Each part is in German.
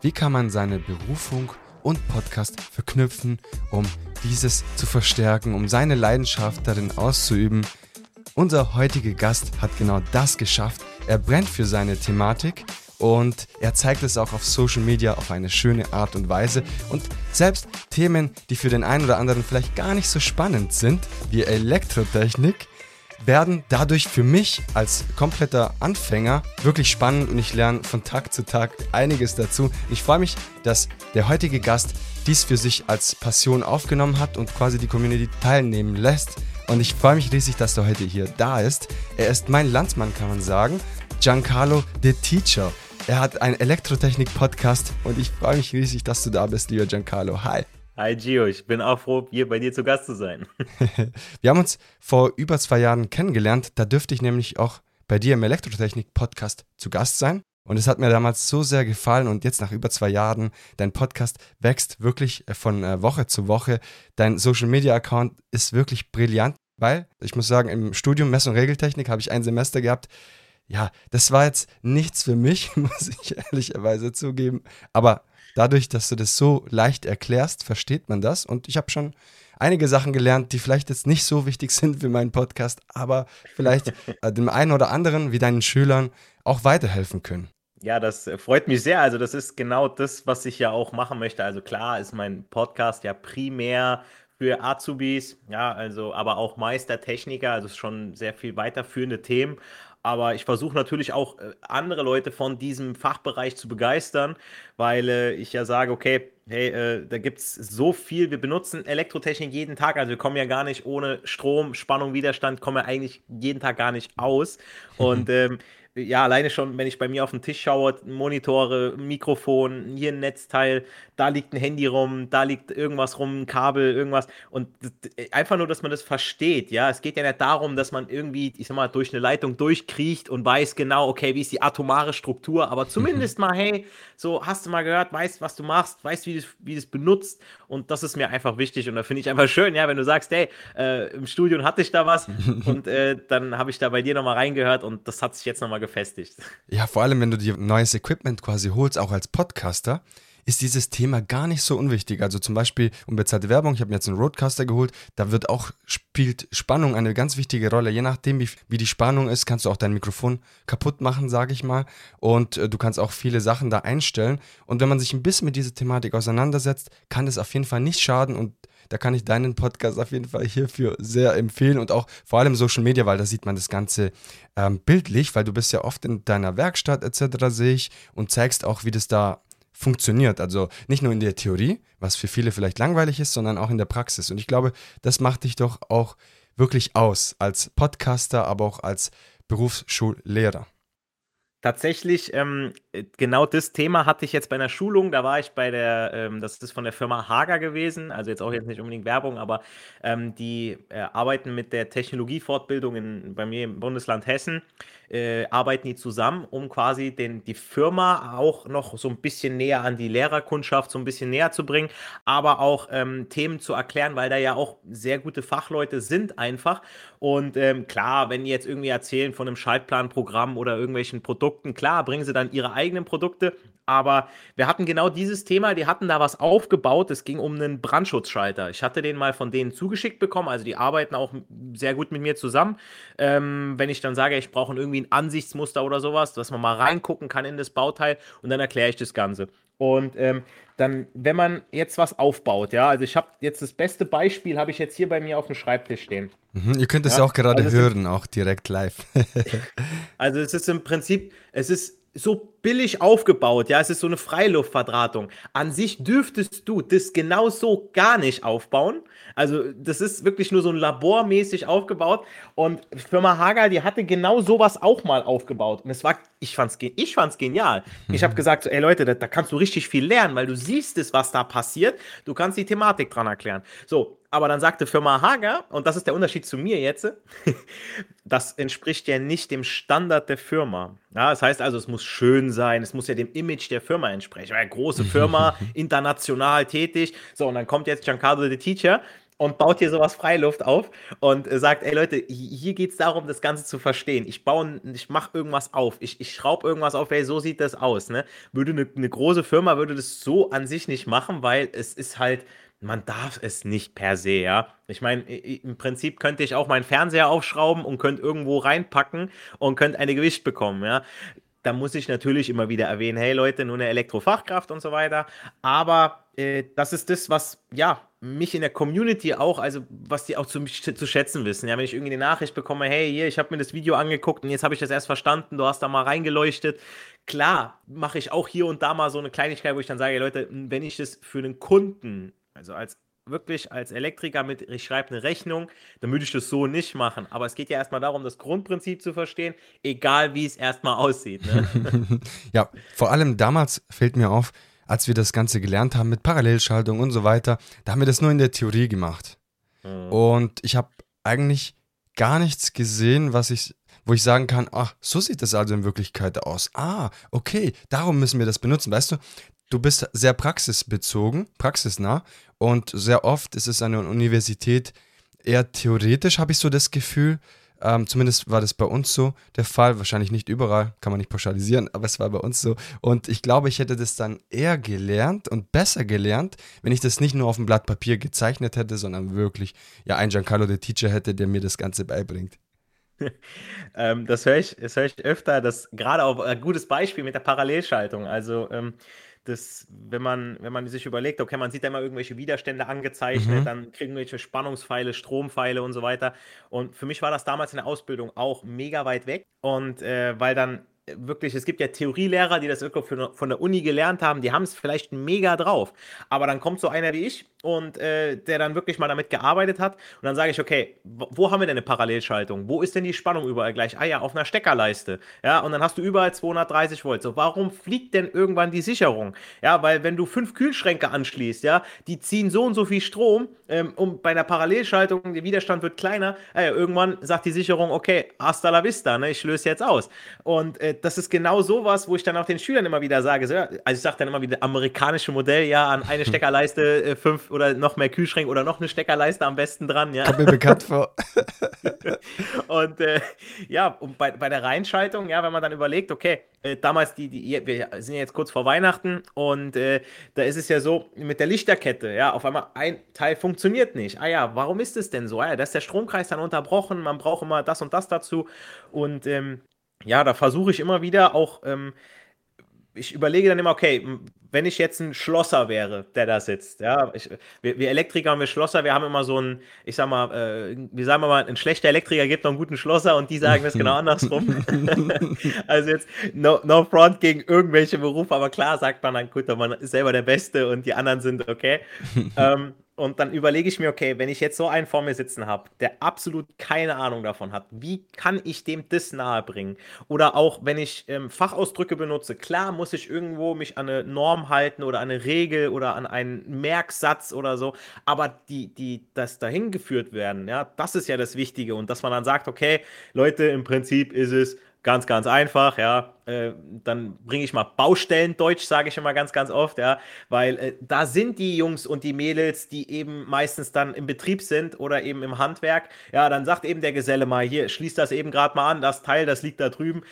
wie kann man seine Berufung und Podcast verknüpfen, um dieses zu verstärken, um seine Leidenschaft darin auszuüben. Unser heutiger Gast hat genau das geschafft. Er brennt für seine Thematik und er zeigt es auch auf Social Media auf eine schöne Art und Weise. Und selbst Themen, die für den einen oder anderen vielleicht gar nicht so spannend sind, wie Elektrotechnik, werden dadurch für mich als kompletter Anfänger wirklich spannend und ich lerne von Tag zu Tag einiges dazu. Ich freue mich, dass der heutige Gast dies für sich als Passion aufgenommen hat und quasi die Community teilnehmen lässt. Und ich freue mich riesig, dass er heute hier da ist. Er ist mein Landsmann, kann man sagen. Giancarlo the Teacher. Er hat einen Elektrotechnik-Podcast und ich freue mich riesig, dass du da bist, lieber Giancarlo. Hi. Hi Gio, ich bin auch froh, hier bei dir zu Gast zu sein. Wir haben uns vor über zwei Jahren kennengelernt. Da dürfte ich nämlich auch bei dir im Elektrotechnik-Podcast zu Gast sein. Und es hat mir damals so sehr gefallen und jetzt nach über zwei Jahren, dein Podcast wächst wirklich von äh, Woche zu Woche. Dein Social-Media-Account ist wirklich brillant, weil ich muss sagen, im Studium Mess- und Regeltechnik habe ich ein Semester gehabt. Ja, das war jetzt nichts für mich, muss ich ehrlicherweise zugeben. Aber dadurch, dass du das so leicht erklärst, versteht man das. Und ich habe schon einige Sachen gelernt, die vielleicht jetzt nicht so wichtig sind für meinen Podcast, aber vielleicht äh, dem einen oder anderen, wie deinen Schülern, auch weiterhelfen können. Ja, das äh, freut mich sehr. Also, das ist genau das, was ich ja auch machen möchte. Also, klar ist mein Podcast ja primär für Azubis, ja, also, aber auch Meistertechniker, also schon sehr viel weiterführende Themen. Aber ich versuche natürlich auch äh, andere Leute von diesem Fachbereich zu begeistern, weil äh, ich ja sage, okay, hey, äh, da gibt es so viel, wir benutzen Elektrotechnik jeden Tag, also wir kommen ja gar nicht ohne Strom, Spannung, Widerstand, kommen wir eigentlich jeden Tag gar nicht aus. Und ähm, ja, alleine schon, wenn ich bei mir auf den Tisch schaue, Monitore, Mikrofon, hier ein Netzteil, da liegt ein Handy rum, da liegt irgendwas rum, ein Kabel, irgendwas. Und einfach nur, dass man das versteht, ja. Es geht ja nicht darum, dass man irgendwie, ich sag mal, durch eine Leitung durchkriecht und weiß genau, okay, wie ist die atomare Struktur, aber zumindest mal, hey, so hast du mal gehört, weißt, was du machst, weißt, wie du wie es benutzt. Und das ist mir einfach wichtig. Und da finde ich einfach schön, ja, wenn du sagst, hey, äh, im Studium hatte ich da was und äh, dann habe ich da bei dir nochmal reingehört und das hat sich jetzt nochmal gefestigt. Ja, vor allem, wenn du dir neues Equipment quasi holst, auch als Podcaster, ist dieses Thema gar nicht so unwichtig. Also zum Beispiel unbezahlte Werbung, ich habe mir jetzt einen Roadcaster geholt, da wird auch, spielt Spannung eine ganz wichtige Rolle. Je nachdem, wie, wie die Spannung ist, kannst du auch dein Mikrofon kaputt machen, sage ich mal. Und äh, du kannst auch viele Sachen da einstellen. Und wenn man sich ein bisschen mit dieser Thematik auseinandersetzt, kann das auf jeden Fall nicht schaden und da kann ich deinen Podcast auf jeden Fall hierfür sehr empfehlen und auch vor allem Social Media, weil da sieht man das Ganze ähm, bildlich, weil du bist ja oft in deiner Werkstatt etc. sehe ich und zeigst auch, wie das da funktioniert. Also nicht nur in der Theorie, was für viele vielleicht langweilig ist, sondern auch in der Praxis. Und ich glaube, das macht dich doch auch wirklich aus als Podcaster, aber auch als Berufsschullehrer. Tatsächlich, ähm, genau das Thema hatte ich jetzt bei einer Schulung. Da war ich bei der, ähm, das ist von der Firma Hager gewesen, also jetzt auch jetzt nicht unbedingt Werbung, aber ähm, die äh, arbeiten mit der Technologiefortbildung in, bei mir im Bundesland Hessen äh, arbeiten die zusammen, um quasi den, die Firma auch noch so ein bisschen näher an die Lehrerkundschaft, so ein bisschen näher zu bringen, aber auch ähm, Themen zu erklären, weil da ja auch sehr gute Fachleute sind einfach. Und ähm, klar, wenn die jetzt irgendwie erzählen von einem Schaltplanprogramm oder irgendwelchen Produkten, klar, bringen sie dann ihre eigenen Produkte, aber wir hatten genau dieses Thema, die hatten da was aufgebaut. Es ging um einen Brandschutzschalter. Ich hatte den mal von denen zugeschickt bekommen. Also die arbeiten auch sehr gut mit mir zusammen. Ähm, wenn ich dann sage, ich brauche irgendwie ein Ansichtsmuster oder sowas, dass man mal reingucken kann in das Bauteil und dann erkläre ich das Ganze. Und ähm, dann, wenn man jetzt was aufbaut, ja, also ich habe jetzt das beste Beispiel, habe ich jetzt hier bei mir auf dem Schreibtisch stehen. Mhm, ihr könnt es ja, auch gerade also hören, auch direkt live. also es ist im Prinzip, es ist so billig aufgebaut, ja, es ist so eine Freiluftverdrahtung. An sich dürftest du das genau so gar nicht aufbauen. Also, das ist wirklich nur so ein labormäßig aufgebaut. Und Firma Hager, die hatte genau sowas auch mal aufgebaut. Und es war, ich fand's, ich fand's genial. Ich habe gesagt, so, ey Leute, da, da kannst du richtig viel lernen, weil du siehst es, was da passiert. Du kannst die Thematik dran erklären. So, aber dann sagte Firma Hager, und das ist der Unterschied zu mir jetzt, das entspricht ja nicht dem Standard der Firma. Ja, das heißt also, es muss schön sein, es muss ja dem Image der Firma entsprechen. Eine große Firma, international tätig. So, und dann kommt jetzt Giancarlo the Teacher und baut hier sowas Freiluft auf und äh, sagt, ey Leute, hier geht es darum, das Ganze zu verstehen. Ich baue, ich mache irgendwas auf, ich, ich schraube irgendwas auf, ey, so sieht das aus. Ne? Würde eine, eine große Firma, würde das so an sich nicht machen, weil es ist halt, man darf es nicht per se, ja. Ich meine, im Prinzip könnte ich auch meinen Fernseher aufschrauben und könnte irgendwo reinpacken und könnte eine Gewicht bekommen, ja da muss ich natürlich immer wieder erwähnen, hey Leute, nur eine Elektrofachkraft und so weiter. Aber äh, das ist das, was ja mich in der Community auch, also was die auch zu, zu schätzen wissen. Ja, wenn ich irgendwie eine Nachricht bekomme, hey, hier, ich habe mir das Video angeguckt und jetzt habe ich das erst verstanden, du hast da mal reingeleuchtet. Klar, mache ich auch hier und da mal so eine Kleinigkeit, wo ich dann sage, Leute, wenn ich das für einen Kunden, also als wirklich als Elektriker mit, ich schreibe eine Rechnung, dann würde ich das so nicht machen. Aber es geht ja erstmal darum, das Grundprinzip zu verstehen, egal wie es erstmal aussieht. Ne? ja, vor allem damals fällt mir auf, als wir das Ganze gelernt haben mit Parallelschaltung und so weiter, da haben wir das nur in der Theorie gemacht. Mhm. Und ich habe eigentlich gar nichts gesehen, was ich, wo ich sagen kann, ach, so sieht das also in Wirklichkeit aus. Ah, okay, darum müssen wir das benutzen. Weißt du, du bist sehr praxisbezogen, praxisnah und sehr oft ist es an der Universität eher theoretisch, habe ich so das Gefühl. Ähm, zumindest war das bei uns so der Fall. Wahrscheinlich nicht überall, kann man nicht pauschalisieren, aber es war bei uns so. Und ich glaube, ich hätte das dann eher gelernt und besser gelernt, wenn ich das nicht nur auf dem Blatt Papier gezeichnet hätte, sondern wirklich ja ein Giancarlo der Teacher hätte, der mir das Ganze beibringt. ähm, das höre ich, hör ich öfter, das gerade auch ein gutes Beispiel mit der Parallelschaltung. Also ähm, das, wenn man, wenn man sich überlegt, okay, man sieht da immer irgendwelche Widerstände angezeichnet, mhm. dann kriegen welche Spannungspfeile, Strompfeile und so weiter. Und für mich war das damals in der Ausbildung auch mega weit weg. Und äh, weil dann wirklich, es gibt ja Theorielehrer, die das wirklich von der Uni gelernt haben, die haben es vielleicht mega drauf. Aber dann kommt so einer wie ich und äh, der dann wirklich mal damit gearbeitet hat. Und dann sage ich, okay, wo haben wir denn eine Parallelschaltung? Wo ist denn die Spannung überall gleich? Ah ja, auf einer Steckerleiste. Ja, und dann hast du überall 230 Volt. So, warum fliegt denn irgendwann die Sicherung? Ja, weil wenn du fünf Kühlschränke anschließt, ja, die ziehen so und so viel Strom, ähm, und bei einer Parallelschaltung, der Widerstand wird kleiner. Ja, irgendwann sagt die Sicherung, okay, hasta la vista, ne, ich löse jetzt aus. Und äh, das ist genau sowas, wo ich dann auch den Schülern immer wieder sage, so, ja, also ich sage dann immer wieder, amerikanische Modell, ja, an eine Steckerleiste äh, fünf oder noch mehr Kühlschränke oder noch eine Steckerleiste am besten dran. Ja. Kommt mir bekannt vor. und äh, ja, und bei, bei der Reinschaltung, ja, wenn man dann überlegt, okay, äh, damals die, die, wir sind ja jetzt kurz vor Weihnachten und äh, da ist es ja so mit der Lichterkette, ja, auf einmal ein Teil funktioniert nicht. Ah ja, warum ist es denn so? Ah ja, da ist der Stromkreis dann unterbrochen, man braucht immer das und das dazu und ähm, ja, da versuche ich immer wieder auch ähm, ich überlege dann immer, okay, wenn ich jetzt ein Schlosser wäre, der da sitzt, ja, ich, wir, wir, Elektriker und wir Schlosser, wir haben immer so ein, ich sag mal, äh, wir sagen mal, ein schlechter Elektriker gibt noch einen guten Schlosser und die sagen das genau andersrum. also jetzt no, no front gegen irgendwelche Berufe, aber klar sagt man dann, gut, man ist selber der Beste und die anderen sind okay. ähm, und dann überlege ich mir, okay, wenn ich jetzt so einen vor mir sitzen habe, der absolut keine Ahnung davon hat, wie kann ich dem das nahebringen? Oder auch, wenn ich ähm, Fachausdrücke benutze, klar muss ich irgendwo mich an eine Norm halten oder an eine Regel oder an einen Merksatz oder so, aber die, die, das dahin geführt werden, ja, das ist ja das Wichtige und dass man dann sagt, okay, Leute, im Prinzip ist es Ganz, ganz einfach, ja. Äh, dann bringe ich mal Baustellendeutsch, sage ich immer ganz, ganz oft, ja. Weil äh, da sind die Jungs und die Mädels, die eben meistens dann im Betrieb sind oder eben im Handwerk. Ja, dann sagt eben der Geselle mal, hier, schließt das eben gerade mal an, das Teil, das liegt da drüben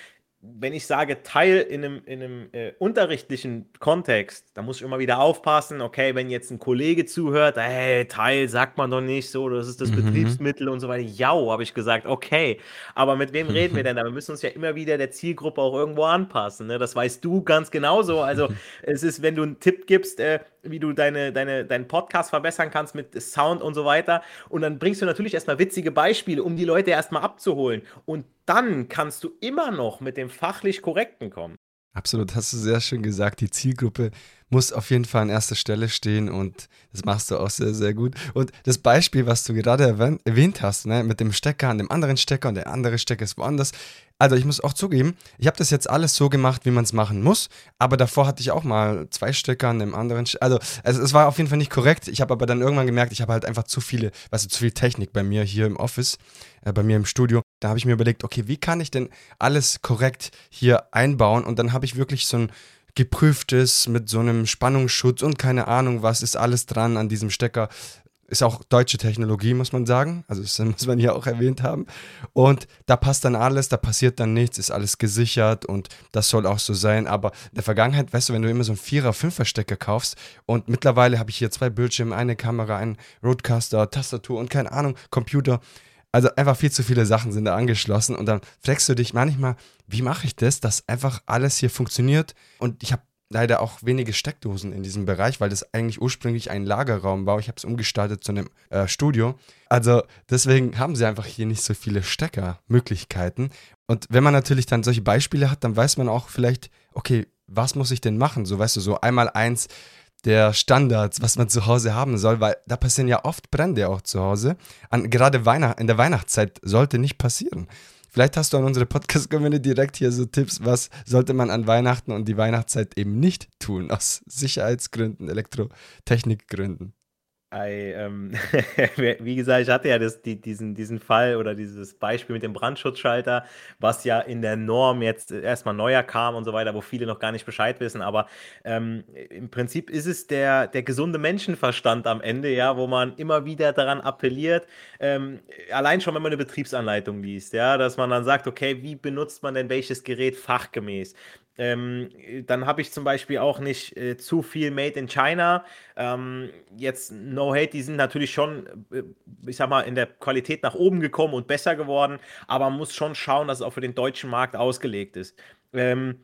wenn ich sage Teil in einem, in einem äh, unterrichtlichen Kontext, da muss ich immer wieder aufpassen, okay, wenn jetzt ein Kollege zuhört, hey, Teil sagt man doch nicht so, das ist das mhm. Betriebsmittel und so weiter. Ja, habe ich gesagt, okay. Aber mit wem reden wir denn da? Wir müssen uns ja immer wieder der Zielgruppe auch irgendwo anpassen. Ne? Das weißt du ganz genauso. Also es ist, wenn du einen Tipp gibst, äh, wie du deine, deine, deinen Podcast verbessern kannst mit Sound und so weiter. Und dann bringst du natürlich erstmal witzige Beispiele, um die Leute erstmal abzuholen. Und dann kannst du immer noch mit dem fachlich Korrekten kommen. Absolut, hast du sehr schön gesagt. Die Zielgruppe muss auf jeden Fall an erster Stelle stehen und das machst du auch sehr, sehr gut. Und das Beispiel, was du gerade erwähnt hast, ne, mit dem Stecker an dem anderen Stecker und der andere Stecker ist woanders. Also ich muss auch zugeben, ich habe das jetzt alles so gemacht, wie man es machen muss, aber davor hatte ich auch mal zwei Stecker an dem anderen Stecker. Also, also es war auf jeden Fall nicht korrekt. Ich habe aber dann irgendwann gemerkt, ich habe halt einfach zu viele, weißt du, zu viel Technik bei mir hier im Office, äh, bei mir im Studio. Da habe ich mir überlegt, okay, wie kann ich denn alles korrekt hier einbauen? Und dann habe ich wirklich so ein geprüftes mit so einem Spannungsschutz und keine Ahnung, was ist alles dran an diesem Stecker ist auch deutsche Technologie, muss man sagen. Also das muss man hier auch erwähnt haben. Und da passt dann alles, da passiert dann nichts, ist alles gesichert und das soll auch so sein. Aber in der Vergangenheit, weißt du, wenn du immer so einen Vierer, Fünfer Stecker kaufst und mittlerweile habe ich hier zwei Bildschirme, eine Kamera, einen Roadcaster, Tastatur und keine Ahnung, Computer. Also einfach viel zu viele Sachen sind da angeschlossen und dann fragst du dich manchmal, wie mache ich das, dass einfach alles hier funktioniert und ich habe leider auch wenige Steckdosen in diesem Bereich, weil das eigentlich ursprünglich ein Lagerraum war. Ich habe es umgestaltet zu einem äh, Studio. Also deswegen haben sie einfach hier nicht so viele Steckermöglichkeiten. Und wenn man natürlich dann solche Beispiele hat, dann weiß man auch vielleicht, okay, was muss ich denn machen? So weißt du, so einmal eins der Standards, was man zu Hause haben soll, weil da passieren ja oft Brände auch zu Hause. An, gerade Weihnacht, in der Weihnachtszeit sollte nicht passieren. Vielleicht hast du an unsere Podcast-Community direkt hier so Tipps, was sollte man an Weihnachten und die Weihnachtszeit eben nicht tun, aus Sicherheitsgründen, Elektrotechnikgründen. I, ähm, wie gesagt, ich hatte ja das, die, diesen, diesen Fall oder dieses Beispiel mit dem Brandschutzschalter, was ja in der Norm jetzt erstmal neuer kam und so weiter, wo viele noch gar nicht Bescheid wissen. Aber ähm, im Prinzip ist es der, der gesunde Menschenverstand am Ende, ja, wo man immer wieder daran appelliert, ähm, allein schon, wenn man eine Betriebsanleitung liest, ja, dass man dann sagt, okay, wie benutzt man denn welches Gerät fachgemäß? Ähm, dann habe ich zum Beispiel auch nicht äh, zu viel Made in China. Ähm, jetzt No Hate, die sind natürlich schon, äh, ich sag mal, in der Qualität nach oben gekommen und besser geworden, aber man muss schon schauen, dass es auch für den deutschen Markt ausgelegt ist. Ähm,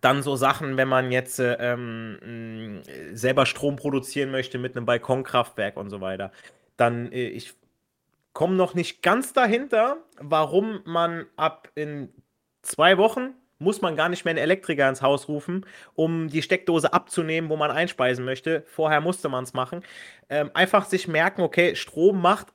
dann so Sachen, wenn man jetzt äh, ähm, selber Strom produzieren möchte mit einem Balkonkraftwerk und so weiter. Dann, äh, ich komme noch nicht ganz dahinter, warum man ab in zwei Wochen muss man gar nicht mehr einen Elektriker ins Haus rufen, um die Steckdose abzunehmen, wo man einspeisen möchte. Vorher musste man es machen. Ähm, einfach sich merken, okay, Strom macht,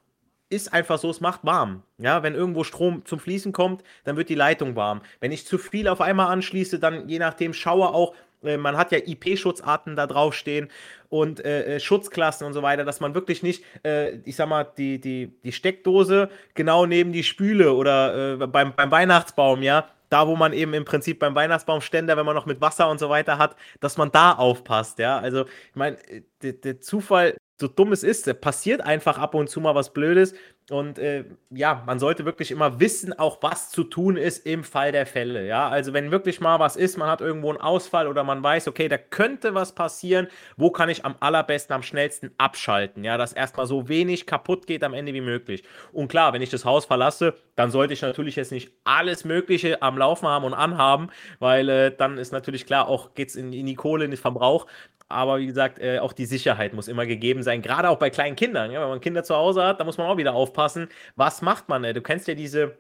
ist einfach so, es macht warm. Ja, wenn irgendwo Strom zum Fließen kommt, dann wird die Leitung warm. Wenn ich zu viel auf einmal anschließe, dann je nachdem schaue auch, äh, man hat ja IP-Schutzarten da draufstehen und äh, äh, Schutzklassen und so weiter, dass man wirklich nicht, äh, ich sag mal, die, die, die Steckdose genau neben die Spüle oder äh, beim, beim Weihnachtsbaum, ja, da wo man eben im Prinzip beim Weihnachtsbaumständer, wenn man noch mit Wasser und so weiter hat, dass man da aufpasst, ja. Also, ich meine, der, der Zufall, so dumm es ist, passiert einfach ab und zu mal was Blödes und äh, ja, man sollte wirklich immer wissen, auch was zu tun ist im Fall der Fälle. Ja, also wenn wirklich mal was ist, man hat irgendwo einen Ausfall oder man weiß, okay, da könnte was passieren, wo kann ich am allerbesten, am schnellsten abschalten? Ja, dass erstmal so wenig kaputt geht am Ende wie möglich. Und klar, wenn ich das Haus verlasse, dann sollte ich natürlich jetzt nicht alles Mögliche am Laufen haben und anhaben, weil äh, dann ist natürlich klar, auch geht es in, in die Kohle, in den Verbrauch. Aber wie gesagt, äh, auch die Sicherheit muss immer gegeben sein, gerade auch bei kleinen Kindern. Ja? Wenn man Kinder zu Hause hat, da muss man auch wieder aufpassen. Was macht man? Äh? Du kennst ja diese,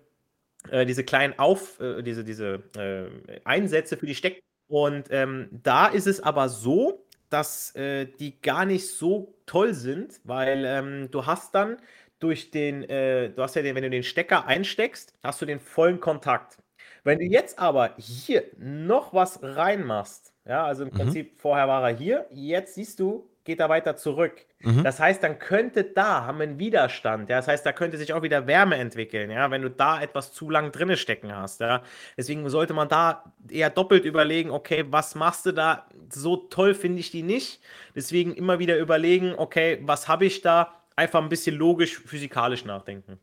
äh, diese kleinen Auf, äh, diese, diese äh, Einsätze für die Steck. Und ähm, da ist es aber so, dass äh, die gar nicht so toll sind, weil ähm, du hast dann durch den, du hast ja den, wenn du den Stecker einsteckst, hast du den vollen Kontakt. Wenn du jetzt aber hier noch was reinmachst, ja, also im Mhm. Prinzip vorher war er hier, jetzt siehst du, geht er weiter zurück. Mhm. Das heißt, dann könnte da haben wir einen Widerstand. Ja, das heißt, da könnte sich auch wieder Wärme entwickeln, ja, wenn du da etwas zu lang drinne stecken hast. Ja, deswegen sollte man da eher doppelt überlegen, okay, was machst du da? So toll finde ich die nicht. Deswegen immer wieder überlegen, okay, was habe ich da? Einfach ein bisschen logisch, physikalisch nachdenken.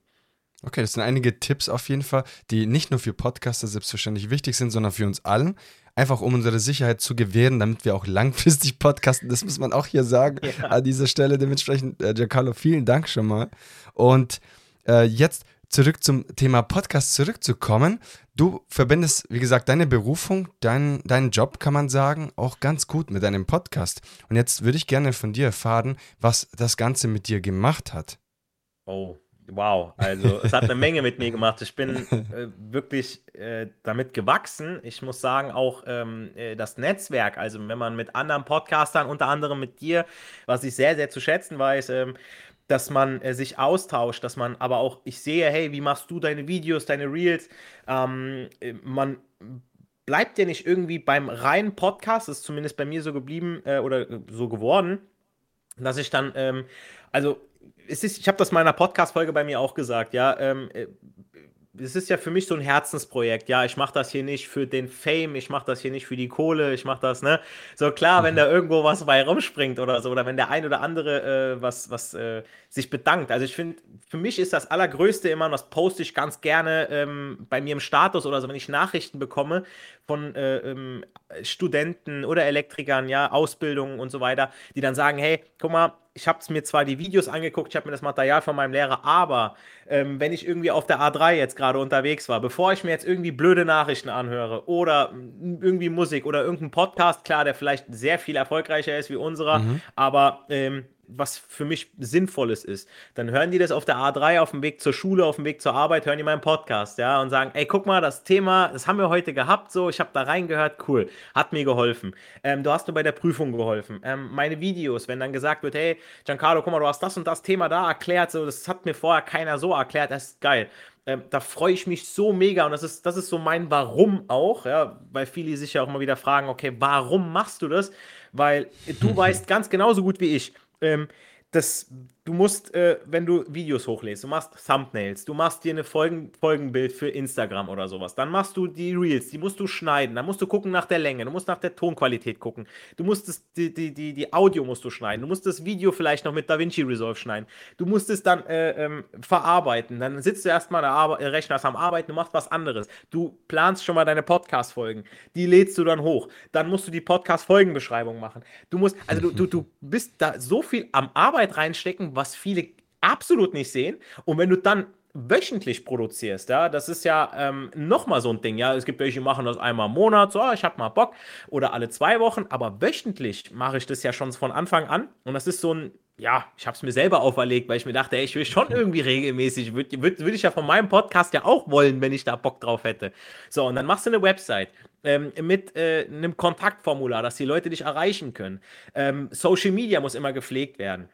Okay, das sind einige Tipps auf jeden Fall, die nicht nur für Podcaster selbstverständlich wichtig sind, sondern für uns allen einfach um unsere Sicherheit zu gewähren, damit wir auch langfristig podcasten. Das muss man auch hier sagen ja. an dieser Stelle. Dementsprechend, äh, Giancarlo, vielen Dank schon mal. Und äh, jetzt zurück zum Thema Podcast zurückzukommen. Du verbindest, wie gesagt, deine Berufung, dein, deinen Job, kann man sagen, auch ganz gut mit deinem Podcast. Und jetzt würde ich gerne von dir erfahren, was das Ganze mit dir gemacht hat. Oh, Wow, also es hat eine Menge mit mir gemacht. Ich bin äh, wirklich äh, damit gewachsen. Ich muss sagen, auch ähm, äh, das Netzwerk, also wenn man mit anderen Podcastern, unter anderem mit dir, was ich sehr, sehr zu schätzen weiß, ähm, dass man äh, sich austauscht, dass man aber auch, ich sehe, hey, wie machst du deine Videos, deine Reels? Ähm, äh, man bleibt ja nicht irgendwie beim reinen Podcast, ist zumindest bei mir so geblieben äh, oder so geworden, dass ich dann, ähm, also es ist, ich habe das in meiner Podcast-Folge bei mir auch gesagt, ja. Ähm, äh, es ist ja für mich so ein Herzensprojekt. Ja, ich mache das hier nicht für den Fame, ich mache das hier nicht für die Kohle, ich mache das, ne? So klar, wenn mhm. da irgendwo was bei rumspringt oder so, oder wenn der ein oder andere äh, was, was äh, sich bedankt. Also ich finde, für mich ist das Allergrößte immer, und das poste ich ganz gerne ähm, bei mir im Status oder so, wenn ich Nachrichten bekomme von äh, ähm, Studenten oder Elektrikern, ja, Ausbildungen und so weiter, die dann sagen, hey, guck mal, ich habe mir zwar die Videos angeguckt, ich habe mir das Material von meinem Lehrer, aber ähm, wenn ich irgendwie auf der A3 jetzt gerade unterwegs war, bevor ich mir jetzt irgendwie blöde Nachrichten anhöre oder irgendwie Musik oder irgendeinen Podcast, klar, der vielleicht sehr viel erfolgreicher ist wie unserer, mhm. aber ähm, was für mich Sinnvolles ist, dann hören die das auf der A3 auf dem Weg zur Schule, auf dem Weg zur Arbeit, hören die meinen Podcast, ja, und sagen, ey, guck mal, das Thema, das haben wir heute gehabt, so, ich habe da reingehört, cool, hat mir geholfen. Ähm, du hast mir bei der Prüfung geholfen. Ähm, meine Videos, wenn dann gesagt wird, hey, Giancarlo, guck mal, du hast das und das Thema da erklärt, so, das hat mir vorher keiner so erklärt, das ist geil. Ähm, da freue ich mich so mega und das ist, das ist so mein Warum auch, ja, weil viele sich ja auch immer wieder fragen, okay, warum machst du das? Weil du weißt ganz genauso gut wie ich, ähm, das Du musst, äh, wenn du Videos hochlädst, du machst Thumbnails, du machst dir ein Folgen, Folgenbild für Instagram oder sowas, dann machst du die Reels, die musst du schneiden, dann musst du gucken nach der Länge, du musst nach der Tonqualität gucken, du musst das, die, die, die, die Audio musst du schneiden, du musst das Video vielleicht noch mit DaVinci Resolve schneiden, du musst es dann äh, ähm, verarbeiten, dann sitzt du erstmal der Ar äh, Rechner am Arbeiten, du machst was anderes, du planst schon mal deine Podcast-Folgen, die lädst du dann hoch, dann musst du die Podcast-Folgenbeschreibung machen, du musst, also du, du, du bist da so viel am Arbeit reinstecken, was viele absolut nicht sehen. Und wenn du dann wöchentlich produzierst, ja, das ist ja ähm, nochmal so ein Ding, ja, es gibt welche, die machen das einmal im Monat, so, ich habe mal Bock, oder alle zwei Wochen, aber wöchentlich mache ich das ja schon von Anfang an und das ist so ein, ja, ich habe es mir selber auferlegt, weil ich mir dachte, ey, ich will schon irgendwie regelmäßig, würde würd, würd ich ja von meinem Podcast ja auch wollen, wenn ich da Bock drauf hätte. So, und dann machst du eine Website ähm, mit äh, einem Kontaktformular, dass die Leute dich erreichen können. Ähm, Social Media muss immer gepflegt werden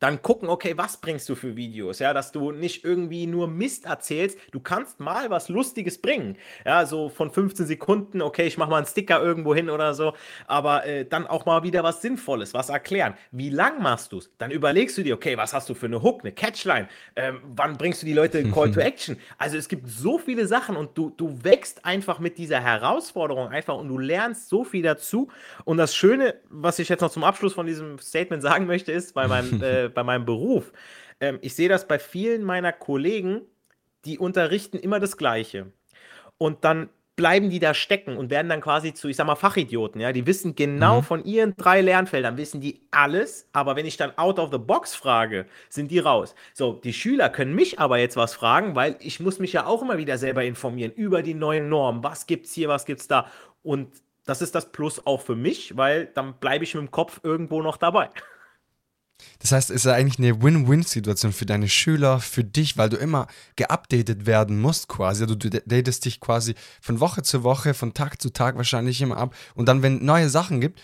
dann gucken, okay, was bringst du für Videos, ja, dass du nicht irgendwie nur Mist erzählst, du kannst mal was Lustiges bringen, ja, so von 15 Sekunden, okay, ich mache mal einen Sticker irgendwo hin oder so, aber äh, dann auch mal wieder was Sinnvolles, was erklären. Wie lang machst du es? Dann überlegst du dir, okay, was hast du für eine Hook, eine Catchline, ähm, wann bringst du die Leute in Call to Action? Also es gibt so viele Sachen und du, du wächst einfach mit dieser Herausforderung einfach und du lernst so viel dazu und das Schöne, was ich jetzt noch zum Abschluss von diesem Statement sagen möchte, ist, bei meinem äh, bei meinem Beruf. Ähm, ich sehe das bei vielen meiner Kollegen, die unterrichten immer das Gleiche. Und dann bleiben die da stecken und werden dann quasi zu, ich sag mal, Fachidioten, ja. Die wissen genau mhm. von ihren drei Lernfeldern, wissen die alles, aber wenn ich dann out of the box frage, sind die raus. So, die Schüler können mich aber jetzt was fragen, weil ich muss mich ja auch immer wieder selber informieren über die neuen Normen. Was gibt's hier, was gibt's da? Und das ist das Plus auch für mich, weil dann bleibe ich mit dem Kopf irgendwo noch dabei. Das heißt, es ist eigentlich eine Win-Win-Situation für deine Schüler, für dich, weil du immer geupdatet werden musst quasi. Also du datest dich quasi von Woche zu Woche, von Tag zu Tag wahrscheinlich immer ab. Und dann, wenn neue Sachen gibt,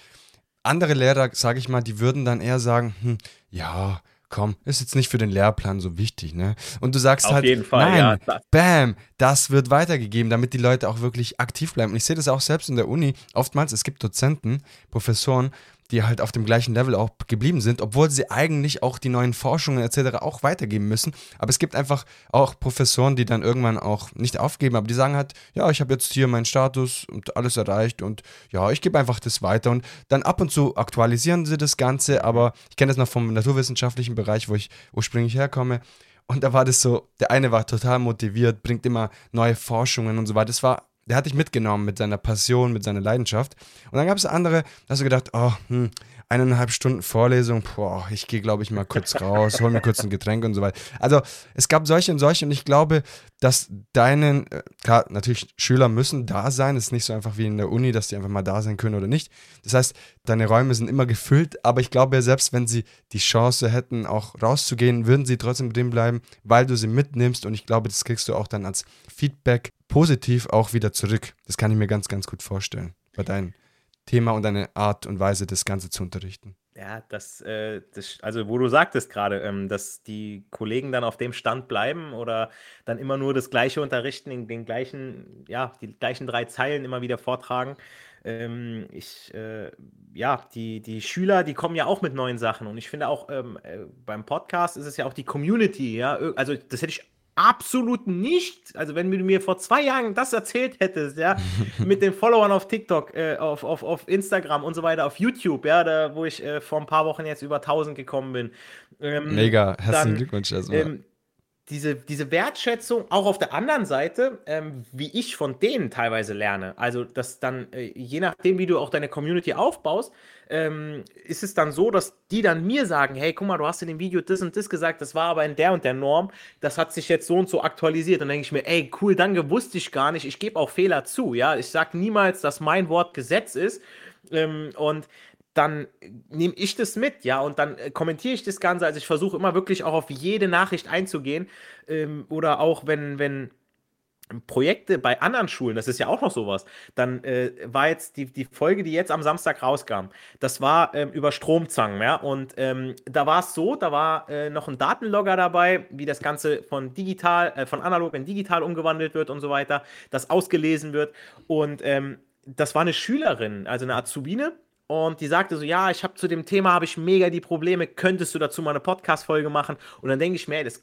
andere Lehrer, sage ich mal, die würden dann eher sagen, hm, ja, komm, ist jetzt nicht für den Lehrplan so wichtig, ne? Und du sagst Auf halt, Fall, nein, ja. bam, das wird weitergegeben, damit die Leute auch wirklich aktiv bleiben. Und ich sehe das auch selbst in der Uni. Oftmals, es gibt Dozenten, Professoren, die halt auf dem gleichen Level auch geblieben sind, obwohl sie eigentlich auch die neuen Forschungen etc. auch weitergeben müssen. Aber es gibt einfach auch Professoren, die dann irgendwann auch nicht aufgeben, aber die sagen halt, ja, ich habe jetzt hier meinen Status und alles erreicht und ja, ich gebe einfach das weiter. Und dann ab und zu aktualisieren sie das Ganze, aber ich kenne das noch vom naturwissenschaftlichen Bereich, wo ich ursprünglich herkomme. Und da war das so, der eine war total motiviert, bringt immer neue Forschungen und so weiter. Das war der hat dich mitgenommen mit seiner Passion, mit seiner Leidenschaft. Und dann gab es andere, da hast du gedacht, oh, hm, eineinhalb Stunden Vorlesung, boah, ich gehe, glaube ich, mal kurz raus, hol mir kurz ein Getränk und so weiter. Also es gab solche und solche und ich glaube, dass deine, äh, klar, natürlich Schüler müssen da sein, es ist nicht so einfach wie in der Uni, dass die einfach mal da sein können oder nicht. Das heißt, deine Räume sind immer gefüllt, aber ich glaube, selbst wenn sie die Chance hätten, auch rauszugehen, würden sie trotzdem drin bleiben, weil du sie mitnimmst und ich glaube, das kriegst du auch dann als Feedback positiv auch wieder zurück. Das kann ich mir ganz, ganz gut vorstellen bei deinen Thema und eine Art und Weise, das Ganze zu unterrichten. Ja, das, äh, das also wo du sagtest gerade, ähm, dass die Kollegen dann auf dem Stand bleiben oder dann immer nur das Gleiche unterrichten, in den gleichen, ja, die gleichen drei Zeilen immer wieder vortragen. Ähm, ich, äh, ja, die, die Schüler, die kommen ja auch mit neuen Sachen und ich finde auch ähm, äh, beim Podcast ist es ja auch die Community, ja, also das hätte ich absolut nicht. Also, wenn du mir vor zwei Jahren das erzählt hättest, ja, mit den Followern auf TikTok, äh, auf, auf, auf Instagram und so weiter, auf YouTube, ja, da, wo ich äh, vor ein paar Wochen jetzt über 1000 gekommen bin. Ähm, Mega, herzlichen Glückwunsch erstmal. Ähm, diese, diese Wertschätzung auch auf der anderen Seite, ähm, wie ich von denen teilweise lerne. Also, dass dann, äh, je nachdem, wie du auch deine Community aufbaust, ähm, ist es dann so, dass die dann mir sagen: Hey, guck mal, du hast in dem Video das und das gesagt, das war aber in der und der Norm, das hat sich jetzt so und so aktualisiert. Und dann denke ich mir: Ey, cool, danke, wusste ich gar nicht. Ich gebe auch Fehler zu. Ja, ich sage niemals, dass mein Wort Gesetz ist. Ähm, und dann nehme ich das mit, ja, und dann äh, kommentiere ich das Ganze. Also ich versuche immer wirklich auch auf jede Nachricht einzugehen. Ähm, oder auch wenn, wenn Projekte bei anderen Schulen, das ist ja auch noch sowas, dann äh, war jetzt die, die Folge, die jetzt am Samstag rauskam, das war ähm, über Stromzangen, ja, und ähm, da war es so, da war äh, noch ein Datenlogger dabei, wie das Ganze von digital, äh, von analog in digital umgewandelt wird und so weiter, das ausgelesen wird und ähm, das war eine Schülerin, also eine Azubine, und die sagte so, ja, ich habe zu dem Thema habe ich mega die Probleme, könntest du dazu mal eine Podcast Folge machen? Und dann denke ich mir, ey, das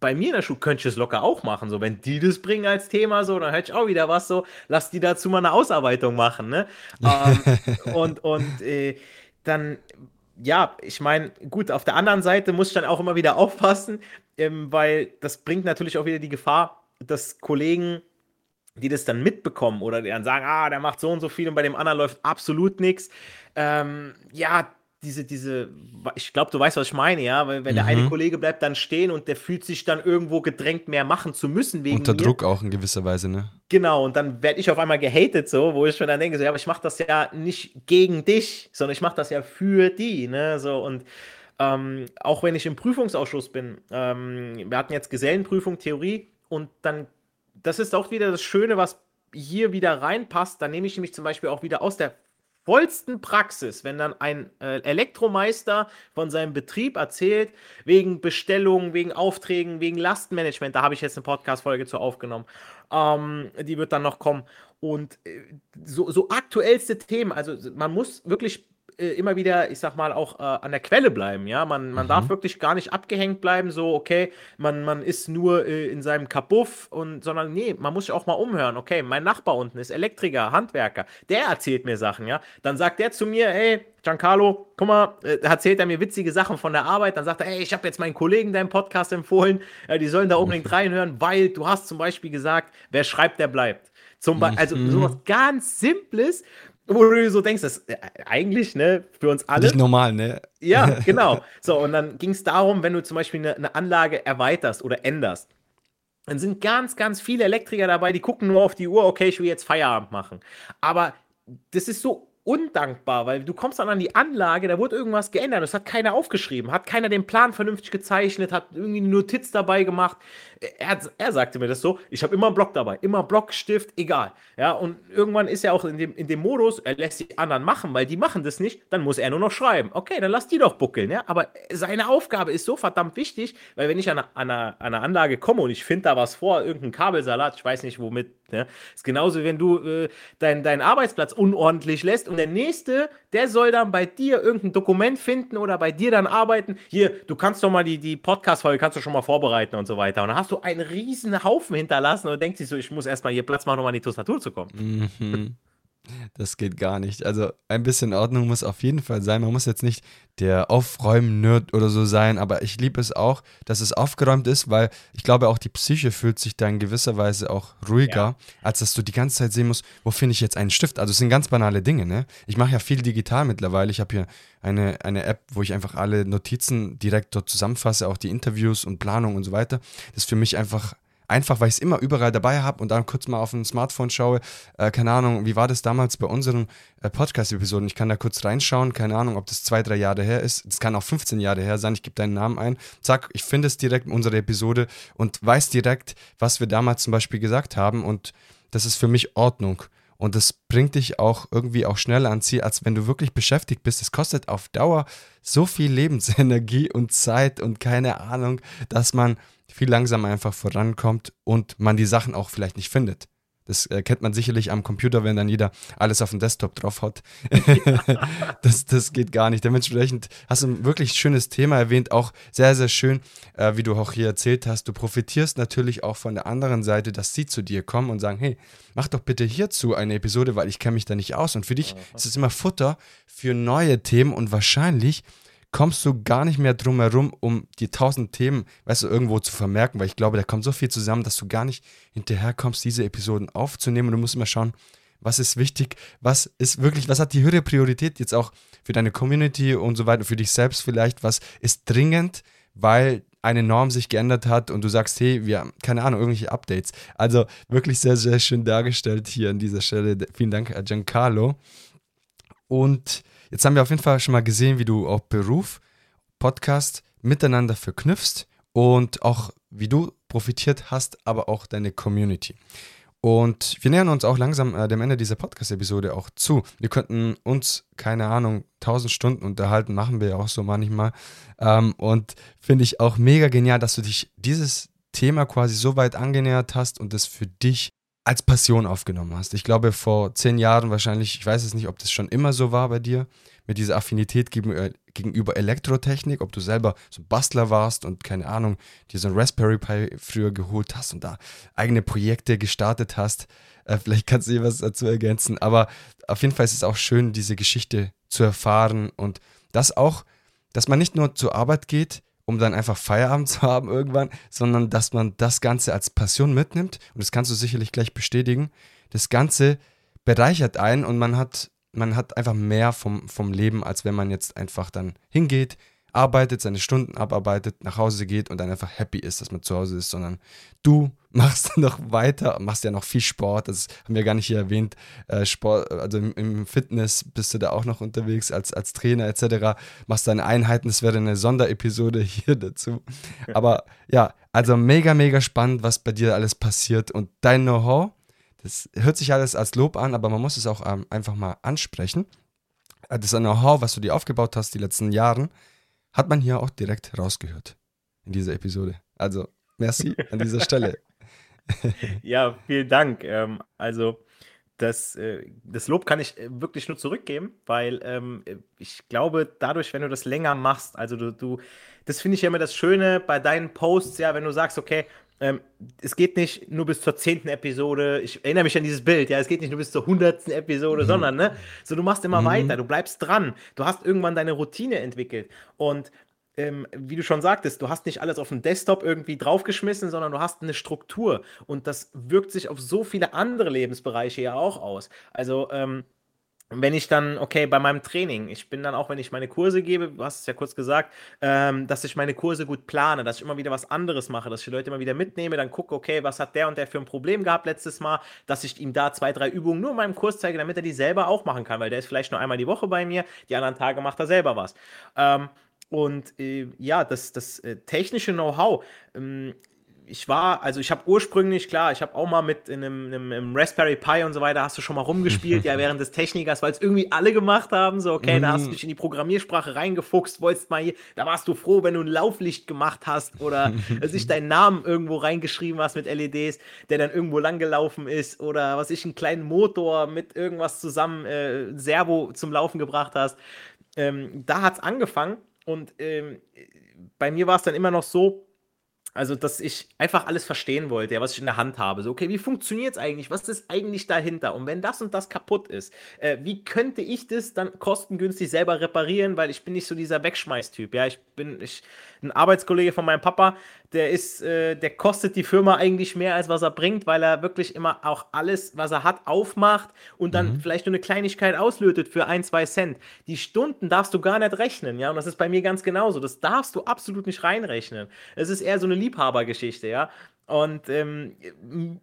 bei mir in der Schule könnte ich es locker auch machen, so wenn die das bringen als Thema, so dann hätte ich auch wieder was so, lass die dazu mal eine Ausarbeitung machen, ne? ähm, und und äh, dann ja, ich meine, gut, auf der anderen Seite muss ich dann auch immer wieder aufpassen, ähm, weil das bringt natürlich auch wieder die Gefahr, dass Kollegen die das dann mitbekommen oder die dann sagen, ah, der macht so und so viel und bei dem anderen läuft absolut nichts. Ähm, ja, diese, diese, ich glaube, du weißt, was ich meine, ja, weil wenn mhm. der eine mhm. Kollege bleibt dann stehen und der fühlt sich dann irgendwo gedrängt, mehr machen zu müssen wegen Unter mir. Druck auch in gewisser Weise, ne? Genau, und dann werde ich auf einmal gehatet, so, wo ich schon dann denke, so, ja, aber ich mache das ja nicht gegen dich, sondern ich mache das ja für die, ne, so, und ähm, auch wenn ich im Prüfungsausschuss bin, ähm, wir hatten jetzt Gesellenprüfung, Theorie, und dann das ist auch wieder das Schöne, was hier wieder reinpasst. Da nehme ich nämlich zum Beispiel auch wieder aus der vollsten Praxis, wenn dann ein äh, Elektromeister von seinem Betrieb erzählt, wegen Bestellungen, wegen Aufträgen, wegen Lastenmanagement, da habe ich jetzt eine Podcast-Folge zu aufgenommen. Ähm, die wird dann noch kommen. Und äh, so, so aktuellste Themen, also man muss wirklich äh, immer wieder, ich sag mal, auch äh, an der Quelle bleiben. Ja, man, man mhm. darf wirklich gar nicht abgehängt bleiben, so, okay, man, man ist nur äh, in seinem Kabuff und, sondern nee, man muss sich auch mal umhören. Okay, mein Nachbar unten ist Elektriker, Handwerker, der erzählt mir Sachen, ja. Dann sagt der zu mir, hey, Giancarlo, guck mal, äh, erzählt er mir witzige Sachen von der Arbeit. Dann sagt er, hey, ich habe jetzt meinen Kollegen deinen Podcast empfohlen, äh, die sollen da unbedingt reinhören, weil du hast zum Beispiel gesagt, wer schreibt, der bleibt. Zum Beispiel, also mhm. sowas ganz Simples, wo du so denkst, das äh, eigentlich, ne, für uns alle. Nicht normal, ne? Ja, genau. So, und dann ging es darum, wenn du zum Beispiel eine, eine Anlage erweiterst oder änderst, dann sind ganz, ganz viele Elektriker dabei, die gucken nur auf die Uhr, okay, ich will jetzt Feierabend machen. Aber das ist so undankbar, weil du kommst dann an die Anlage, da wurde irgendwas geändert, das hat keiner aufgeschrieben, hat keiner den Plan vernünftig gezeichnet, hat irgendwie eine Notiz dabei gemacht. Er, er sagte mir das so, ich habe immer einen Block dabei, immer Block, Stift, egal. Ja, und irgendwann ist er auch in dem, in dem Modus, er lässt die anderen machen, weil die machen das nicht, dann muss er nur noch schreiben. Okay, dann lass die doch buckeln, ja, aber seine Aufgabe ist so verdammt wichtig, weil wenn ich an eine, an eine, an eine Anlage komme und ich finde da was vor, irgendein Kabelsalat, ich weiß nicht womit, ne, ist genauso, wenn du äh, deinen dein Arbeitsplatz unordentlich lässt und der nächste, der soll dann bei dir irgendein Dokument finden oder bei dir dann arbeiten. Hier, du kannst doch mal die, die Podcast-Folge kannst du schon mal vorbereiten und so weiter. Und dann hast du einen riesen Haufen hinterlassen und denkst dich so, ich muss erstmal hier Platz machen, um an die Tastatur zu kommen. Mhm. Das geht gar nicht. Also ein bisschen Ordnung muss auf jeden Fall sein. Man muss jetzt nicht der Aufräumen-Nerd oder so sein, aber ich liebe es auch, dass es aufgeräumt ist, weil ich glaube auch die Psyche fühlt sich da in gewisser Weise auch ruhiger, ja. als dass du die ganze Zeit sehen musst, wo finde ich jetzt einen Stift. Also es sind ganz banale Dinge, ne? Ich mache ja viel digital mittlerweile. Ich habe hier eine, eine App, wo ich einfach alle Notizen direkt dort zusammenfasse, auch die Interviews und Planung und so weiter. Das ist für mich einfach Einfach, weil ich es immer überall dabei habe und dann kurz mal auf ein Smartphone schaue. Äh, keine Ahnung, wie war das damals bei unseren äh, Podcast-Episoden? Ich kann da kurz reinschauen. Keine Ahnung, ob das zwei, drei Jahre her ist. Es kann auch 15 Jahre her sein. Ich gebe deinen Namen ein. Zack, ich finde es direkt in unserer Episode und weiß direkt, was wir damals zum Beispiel gesagt haben. Und das ist für mich Ordnung. Und das bringt dich auch irgendwie auch schneller ans Ziel, als wenn du wirklich beschäftigt bist. Es kostet auf Dauer so viel Lebensenergie und Zeit und keine Ahnung, dass man viel langsamer einfach vorankommt und man die Sachen auch vielleicht nicht findet. Das äh, kennt man sicherlich am Computer, wenn dann jeder alles auf dem Desktop drauf hat. das, das geht gar nicht. Dementsprechend hast du ein wirklich schönes Thema erwähnt, auch sehr, sehr schön, äh, wie du auch hier erzählt hast. Du profitierst natürlich auch von der anderen Seite, dass sie zu dir kommen und sagen, hey, mach doch bitte hierzu eine Episode, weil ich kenne mich da nicht aus. Und für dich ist es immer Futter für neue Themen und wahrscheinlich kommst du gar nicht mehr drum herum, um die tausend Themen, weißt du, irgendwo zu vermerken, weil ich glaube, da kommt so viel zusammen, dass du gar nicht hinterherkommst, diese Episoden aufzunehmen und du musst immer schauen, was ist wichtig, was ist wirklich, was hat die höhere Priorität jetzt auch für deine Community und so weiter, für dich selbst vielleicht, was ist dringend, weil eine Norm sich geändert hat und du sagst, hey, wir haben keine Ahnung, irgendwelche Updates. Also wirklich sehr, sehr schön dargestellt hier an dieser Stelle. Vielen Dank, Giancarlo. Und Jetzt haben wir auf jeden Fall schon mal gesehen, wie du auch Beruf, Podcast miteinander verknüpfst und auch wie du profitiert hast, aber auch deine Community. Und wir nähern uns auch langsam äh, dem Ende dieser Podcast-Episode auch zu. Wir könnten uns, keine Ahnung, 1000 Stunden unterhalten, machen wir ja auch so manchmal. Ähm, und finde ich auch mega genial, dass du dich dieses Thema quasi so weit angenähert hast und das für dich als Passion aufgenommen hast. Ich glaube, vor zehn Jahren wahrscheinlich, ich weiß es nicht, ob das schon immer so war bei dir, mit dieser Affinität gegenüber Elektrotechnik, ob du selber so ein Bastler warst und keine Ahnung, dir so ein Raspberry Pi früher geholt hast und da eigene Projekte gestartet hast. Äh, vielleicht kannst du dir was dazu ergänzen, aber auf jeden Fall ist es auch schön, diese Geschichte zu erfahren und das auch, dass man nicht nur zur Arbeit geht, um dann einfach Feierabend zu haben irgendwann, sondern dass man das Ganze als Passion mitnimmt. Und das kannst du sicherlich gleich bestätigen. Das Ganze bereichert einen und man hat, man hat einfach mehr vom, vom Leben, als wenn man jetzt einfach dann hingeht, arbeitet, seine Stunden abarbeitet, nach Hause geht und dann einfach happy ist, dass man zu Hause ist, sondern du machst noch weiter, machst ja noch viel Sport, das haben wir gar nicht hier erwähnt, äh, Sport, also im, Fitness bist du da auch noch unterwegs als, als Trainer etc., machst deine Einheiten, das wäre eine Sonderepisode hier dazu. Aber ja, also mega, mega spannend, was bei dir alles passiert und dein Know-how, das hört sich alles als Lob an, aber man muss es auch ähm, einfach mal ansprechen. Das Know-how, was du dir aufgebaut hast die letzten Jahre, hat man hier auch direkt rausgehört in dieser Episode. Also, merci an dieser Stelle. ja, vielen Dank. Ähm, also, das, äh, das Lob kann ich äh, wirklich nur zurückgeben, weil ähm, ich glaube, dadurch, wenn du das länger machst, also du, du das finde ich ja immer das Schöne bei deinen Posts, ja, wenn du sagst, okay, ähm, es geht nicht nur bis zur zehnten Episode, ich erinnere mich an dieses Bild, ja, es geht nicht nur bis zur hundertsten Episode, mhm. sondern, ne, so du machst immer mhm. weiter, du bleibst dran, du hast irgendwann deine Routine entwickelt. Und ähm, wie du schon sagtest, du hast nicht alles auf dem Desktop irgendwie draufgeschmissen, sondern du hast eine Struktur. Und das wirkt sich auf so viele andere Lebensbereiche ja auch aus. Also, ähm, wenn ich dann, okay, bei meinem Training, ich bin dann auch, wenn ich meine Kurse gebe, du hast es ja kurz gesagt, ähm, dass ich meine Kurse gut plane, dass ich immer wieder was anderes mache, dass ich die Leute immer wieder mitnehme, dann gucke, okay, was hat der und der für ein Problem gehabt letztes Mal, dass ich ihm da zwei, drei Übungen nur in meinem Kurs zeige, damit er die selber auch machen kann, weil der ist vielleicht nur einmal die Woche bei mir, die anderen Tage macht er selber was. Ähm, und äh, ja, das, das äh, technische Know-how, ähm, ich war, also ich habe ursprünglich, klar, ich habe auch mal mit in einem, einem, einem, Raspberry Pi und so weiter, hast du schon mal rumgespielt, ja, während des Technikers, weil es irgendwie alle gemacht haben, so, okay, da hast du mhm. dich in die Programmiersprache reingefuchst, wolltest mal hier, da warst du froh, wenn du ein Lauflicht gemacht hast oder sich deinen Namen irgendwo reingeschrieben hast mit LEDs, der dann irgendwo langgelaufen ist oder was ich, einen kleinen Motor mit irgendwas zusammen, äh, Servo zum Laufen gebracht hast. Ähm, da hat es angefangen und ähm, bei mir war es dann immer noch so, also, dass ich einfach alles verstehen wollte, ja, was ich in der Hand habe. So, okay, wie funktioniert es eigentlich? Was ist eigentlich dahinter? Und wenn das und das kaputt ist, äh, wie könnte ich das dann kostengünstig selber reparieren? Weil ich bin nicht so dieser Wegschmeißtyp. Ja, ich bin ich, ein Arbeitskollege von meinem Papa, der ist, äh, der kostet die Firma eigentlich mehr, als was er bringt, weil er wirklich immer auch alles, was er hat, aufmacht und dann mhm. vielleicht nur eine Kleinigkeit auslötet für ein, zwei Cent. Die Stunden darfst du gar nicht rechnen, ja, und das ist bei mir ganz genauso. Das darfst du absolut nicht reinrechnen. Es ist eher so eine Liebhabergeschichte, ja. Und ähm,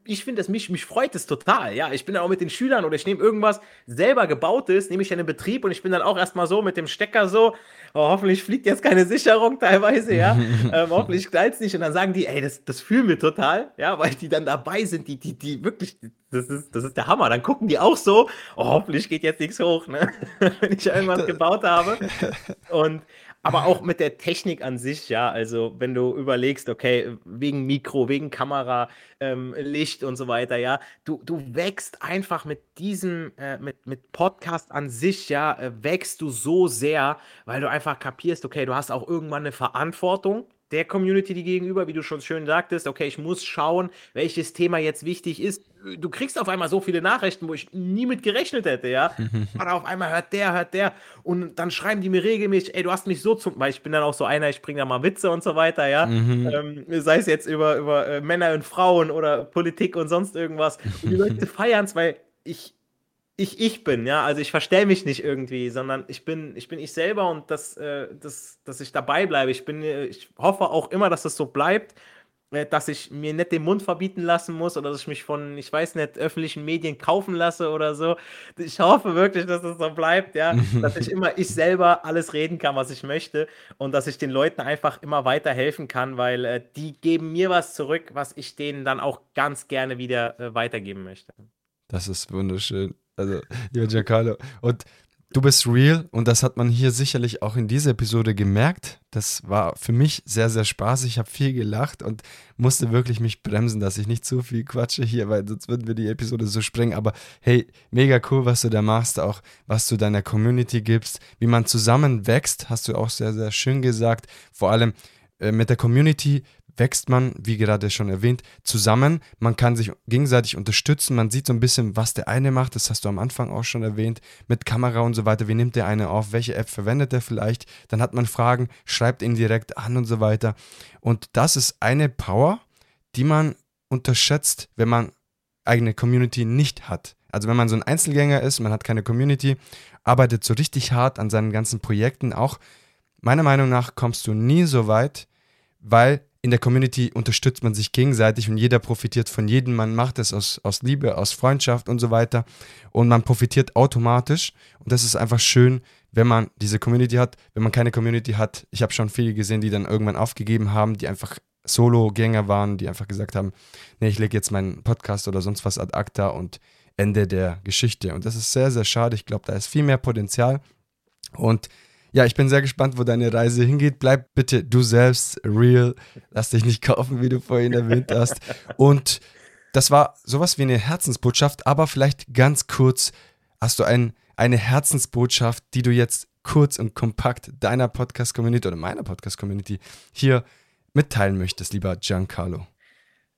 ich finde es, mich, mich freut es total. Ja, ich bin dann auch mit den Schülern oder ich nehme irgendwas selber gebautes, nehme ich dann in Betrieb und ich bin dann auch erstmal so mit dem Stecker so, oh, hoffentlich fliegt jetzt keine Sicherung teilweise, ja. ähm, hoffentlich knallt es nicht. Und dann sagen die, ey, das, das fühlen wir total, ja, weil die dann dabei sind, die, die, die wirklich, das ist, das ist der Hammer. Dann gucken die auch so, oh, hoffentlich geht jetzt nichts hoch, ne? Wenn ich irgendwas gebaut habe. Und aber auch mit der Technik an sich, ja. Also, wenn du überlegst, okay, wegen Mikro, wegen Kamera, ähm, Licht und so weiter, ja, du, du wächst einfach mit diesem, äh, mit, mit Podcast an sich, ja, äh, wächst du so sehr, weil du einfach kapierst, okay, du hast auch irgendwann eine Verantwortung der Community die gegenüber, wie du schon schön sagtest, okay, ich muss schauen, welches Thema jetzt wichtig ist. Du kriegst auf einmal so viele Nachrichten, wo ich nie mit gerechnet hätte, ja. Und auf einmal hört der, hört der. Und dann schreiben die mir regelmäßig, ey, du hast mich so zum, weil ich bin dann auch so einer, ich bringe da mal Witze und so weiter, ja. Mhm. Ähm, sei es jetzt über, über äh, Männer und Frauen oder Politik und sonst irgendwas. Und die Leute feiern es, weil ich, ich ich bin, ja. Also ich verstelle mich nicht irgendwie, sondern ich bin, ich bin ich selber und das, äh, das, dass ich dabei bleibe. Ich bin, äh, ich hoffe auch immer, dass das so bleibt, äh, dass ich mir nicht den Mund verbieten lassen muss oder dass ich mich von, ich weiß nicht, öffentlichen Medien kaufen lasse oder so. Ich hoffe wirklich, dass das so bleibt, ja. dass ich immer ich selber alles reden kann, was ich möchte und dass ich den Leuten einfach immer weiter helfen kann, weil äh, die geben mir was zurück, was ich denen dann auch ganz gerne wieder äh, weitergeben möchte. Das ist wunderschön. Also, lieber Giancarlo. Und du bist real und das hat man hier sicherlich auch in dieser Episode gemerkt. Das war für mich sehr, sehr spaßig. Ich habe viel gelacht und musste wirklich mich bremsen, dass ich nicht zu viel quatsche hier, weil sonst würden wir die Episode so sprengen. Aber hey, mega cool, was du da machst, auch was du deiner Community gibst, wie man zusammen wächst, hast du auch sehr, sehr schön gesagt. Vor allem äh, mit der Community wächst man, wie gerade schon erwähnt, zusammen. Man kann sich gegenseitig unterstützen. Man sieht so ein bisschen, was der eine macht. Das hast du am Anfang auch schon erwähnt. Mit Kamera und so weiter. Wie nimmt der eine auf? Welche App verwendet er vielleicht? Dann hat man Fragen, schreibt ihn direkt an und so weiter. Und das ist eine Power, die man unterschätzt, wenn man eigene Community nicht hat. Also wenn man so ein Einzelgänger ist, man hat keine Community, arbeitet so richtig hart an seinen ganzen Projekten, auch meiner Meinung nach kommst du nie so weit, weil in der Community unterstützt man sich gegenseitig und jeder profitiert von jedem. Man macht es aus, aus Liebe, aus Freundschaft und so weiter. Und man profitiert automatisch. Und das ist einfach schön, wenn man diese Community hat. Wenn man keine Community hat, ich habe schon viele gesehen, die dann irgendwann aufgegeben haben, die einfach Solo-Gänger waren, die einfach gesagt haben, nee, ich lege jetzt meinen Podcast oder sonst was ad acta und Ende der Geschichte. Und das ist sehr, sehr schade. Ich glaube, da ist viel mehr Potenzial. Und ja, ich bin sehr gespannt, wo deine Reise hingeht. Bleib bitte du selbst real. Lass dich nicht kaufen, wie du vorhin erwähnt hast. Und das war sowas wie eine Herzensbotschaft, aber vielleicht ganz kurz hast du ein, eine Herzensbotschaft, die du jetzt kurz und kompakt deiner Podcast-Community oder meiner Podcast-Community hier mitteilen möchtest, lieber Giancarlo.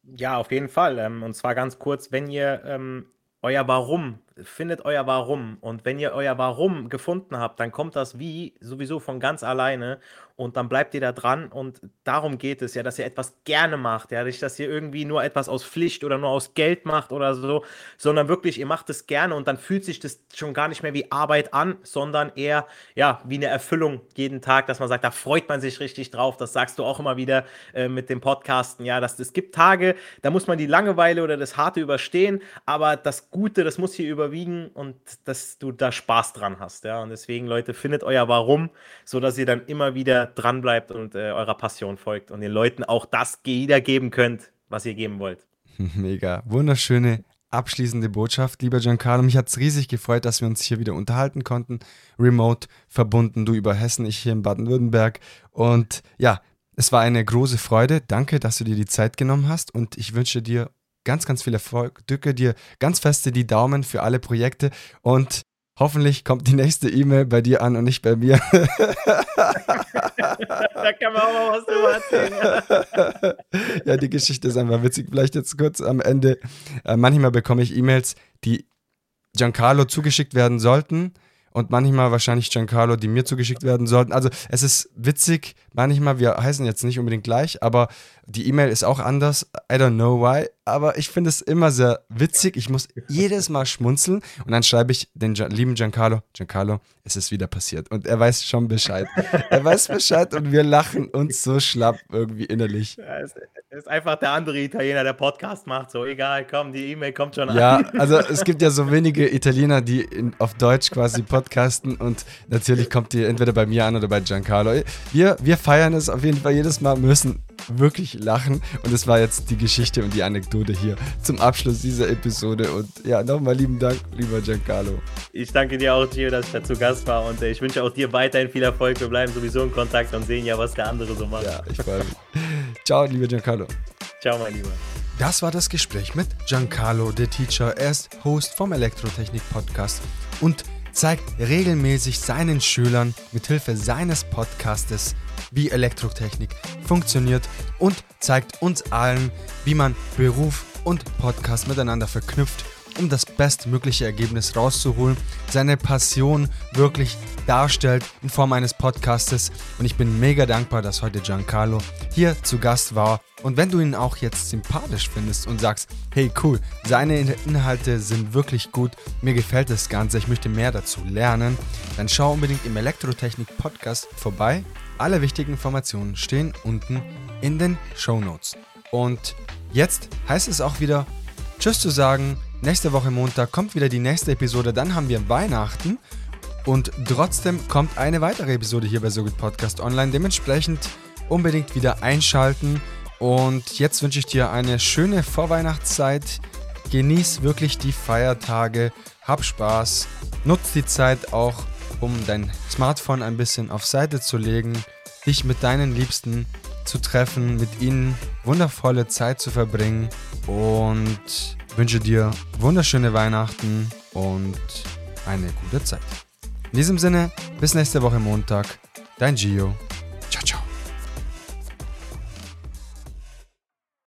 Ja, auf jeden Fall. Ähm, und zwar ganz kurz, wenn ihr ähm, euer Warum findet euer Warum. Und wenn ihr euer Warum gefunden habt, dann kommt das Wie sowieso von ganz alleine und dann bleibt ihr da dran. Und darum geht es ja, dass ihr etwas gerne macht, ja, nicht, dass ihr irgendwie nur etwas aus Pflicht oder nur aus Geld macht oder so, sondern wirklich, ihr macht es gerne und dann fühlt sich das schon gar nicht mehr wie Arbeit an, sondern eher, ja, wie eine Erfüllung jeden Tag, dass man sagt, da freut man sich richtig drauf, das sagst du auch immer wieder äh, mit dem Podcasten, ja, dass es gibt Tage, da muss man die Langeweile oder das Harte überstehen, aber das Gute, das muss hier überwiegen und dass du da Spaß dran hast, ja, und deswegen, Leute, findet euer Warum, so dass ihr dann immer wieder dranbleibt und äh, eurer Passion folgt und den Leuten auch das wiedergeben könnt, was ihr geben wollt. Mega. Wunderschöne abschließende Botschaft, lieber Giancarlo. Mich hat es riesig gefreut, dass wir uns hier wieder unterhalten konnten. Remote verbunden, du über Hessen, ich hier in Baden-Württemberg. Und ja, es war eine große Freude. Danke, dass du dir die Zeit genommen hast und ich wünsche dir ganz, ganz viel Erfolg. Drücke dir ganz feste die Daumen für alle Projekte und Hoffentlich kommt die nächste E-Mail bei dir an und nicht bei mir. da kann man auch mal was drüber erzählen. ja, die Geschichte ist einfach witzig. Vielleicht jetzt kurz am Ende. Äh, manchmal bekomme ich E-Mails, die Giancarlo zugeschickt werden sollten und manchmal wahrscheinlich Giancarlo, die mir zugeschickt werden sollten. Also es ist witzig, manchmal, wir heißen jetzt nicht unbedingt gleich, aber die E-Mail ist auch anders. I don't know why, aber ich finde es immer sehr witzig. Ich muss jedes Mal schmunzeln und dann schreibe ich den lieben Giancarlo, Giancarlo, es ist wieder passiert. Und er weiß schon Bescheid. er weiß Bescheid und wir lachen uns so schlapp irgendwie innerlich. Ja, es ist einfach der andere Italiener, der Podcast macht. So, egal, komm, die E-Mail kommt schon an. Ja, also es gibt ja so wenige Italiener, die in, auf Deutsch quasi podcasten und natürlich kommt die entweder bei mir an oder bei Giancarlo. Wir, wir feiern es auf jeden Fall jedes Mal, müssen wirklich lachen. Und das war jetzt die Geschichte und die Anekdote hier zum Abschluss dieser Episode. Und ja, nochmal lieben Dank, lieber Giancarlo. Ich danke dir auch, Gio, dass ich dazu Gast war. Und äh, ich wünsche auch dir weiterhin viel Erfolg. Wir bleiben sowieso in Kontakt und sehen ja, was der andere so macht. Ja, ich freue mich. Ciao, lieber Giancarlo. Ciao, mein Lieber. Das war das Gespräch mit Giancarlo, der Teacher. Er ist Host vom Elektrotechnik Podcast und zeigt regelmäßig seinen Schülern mithilfe seines Podcastes, wie Elektrotechnik funktioniert und zeigt uns allen, wie man Beruf und Podcast miteinander verknüpft, um das bestmögliche Ergebnis rauszuholen, seine Passion wirklich darstellt in Form eines Podcastes und ich bin mega dankbar, dass heute Giancarlo hier zu Gast war und wenn du ihn auch jetzt sympathisch findest und sagst, hey cool, seine Inhalte sind wirklich gut, mir gefällt das Ganze, ich möchte mehr dazu lernen, dann schau unbedingt im Elektrotechnik Podcast vorbei. Alle wichtigen Informationen stehen unten in den Show Notes. Und jetzt heißt es auch wieder Tschüss zu sagen. Nächste Woche Montag kommt wieder die nächste Episode, dann haben wir Weihnachten. Und trotzdem kommt eine weitere Episode hier bei So Good Podcast online. Dementsprechend unbedingt wieder einschalten. Und jetzt wünsche ich dir eine schöne Vorweihnachtszeit. Genieß wirklich die Feiertage, hab Spaß, nutz die Zeit auch, um dein Smartphone ein bisschen auf Seite zu legen, dich mit deinen Liebsten zu treffen, mit ihnen wundervolle Zeit zu verbringen und wünsche dir wunderschöne Weihnachten und eine gute Zeit. In diesem Sinne, bis nächste Woche Montag, dein Gio.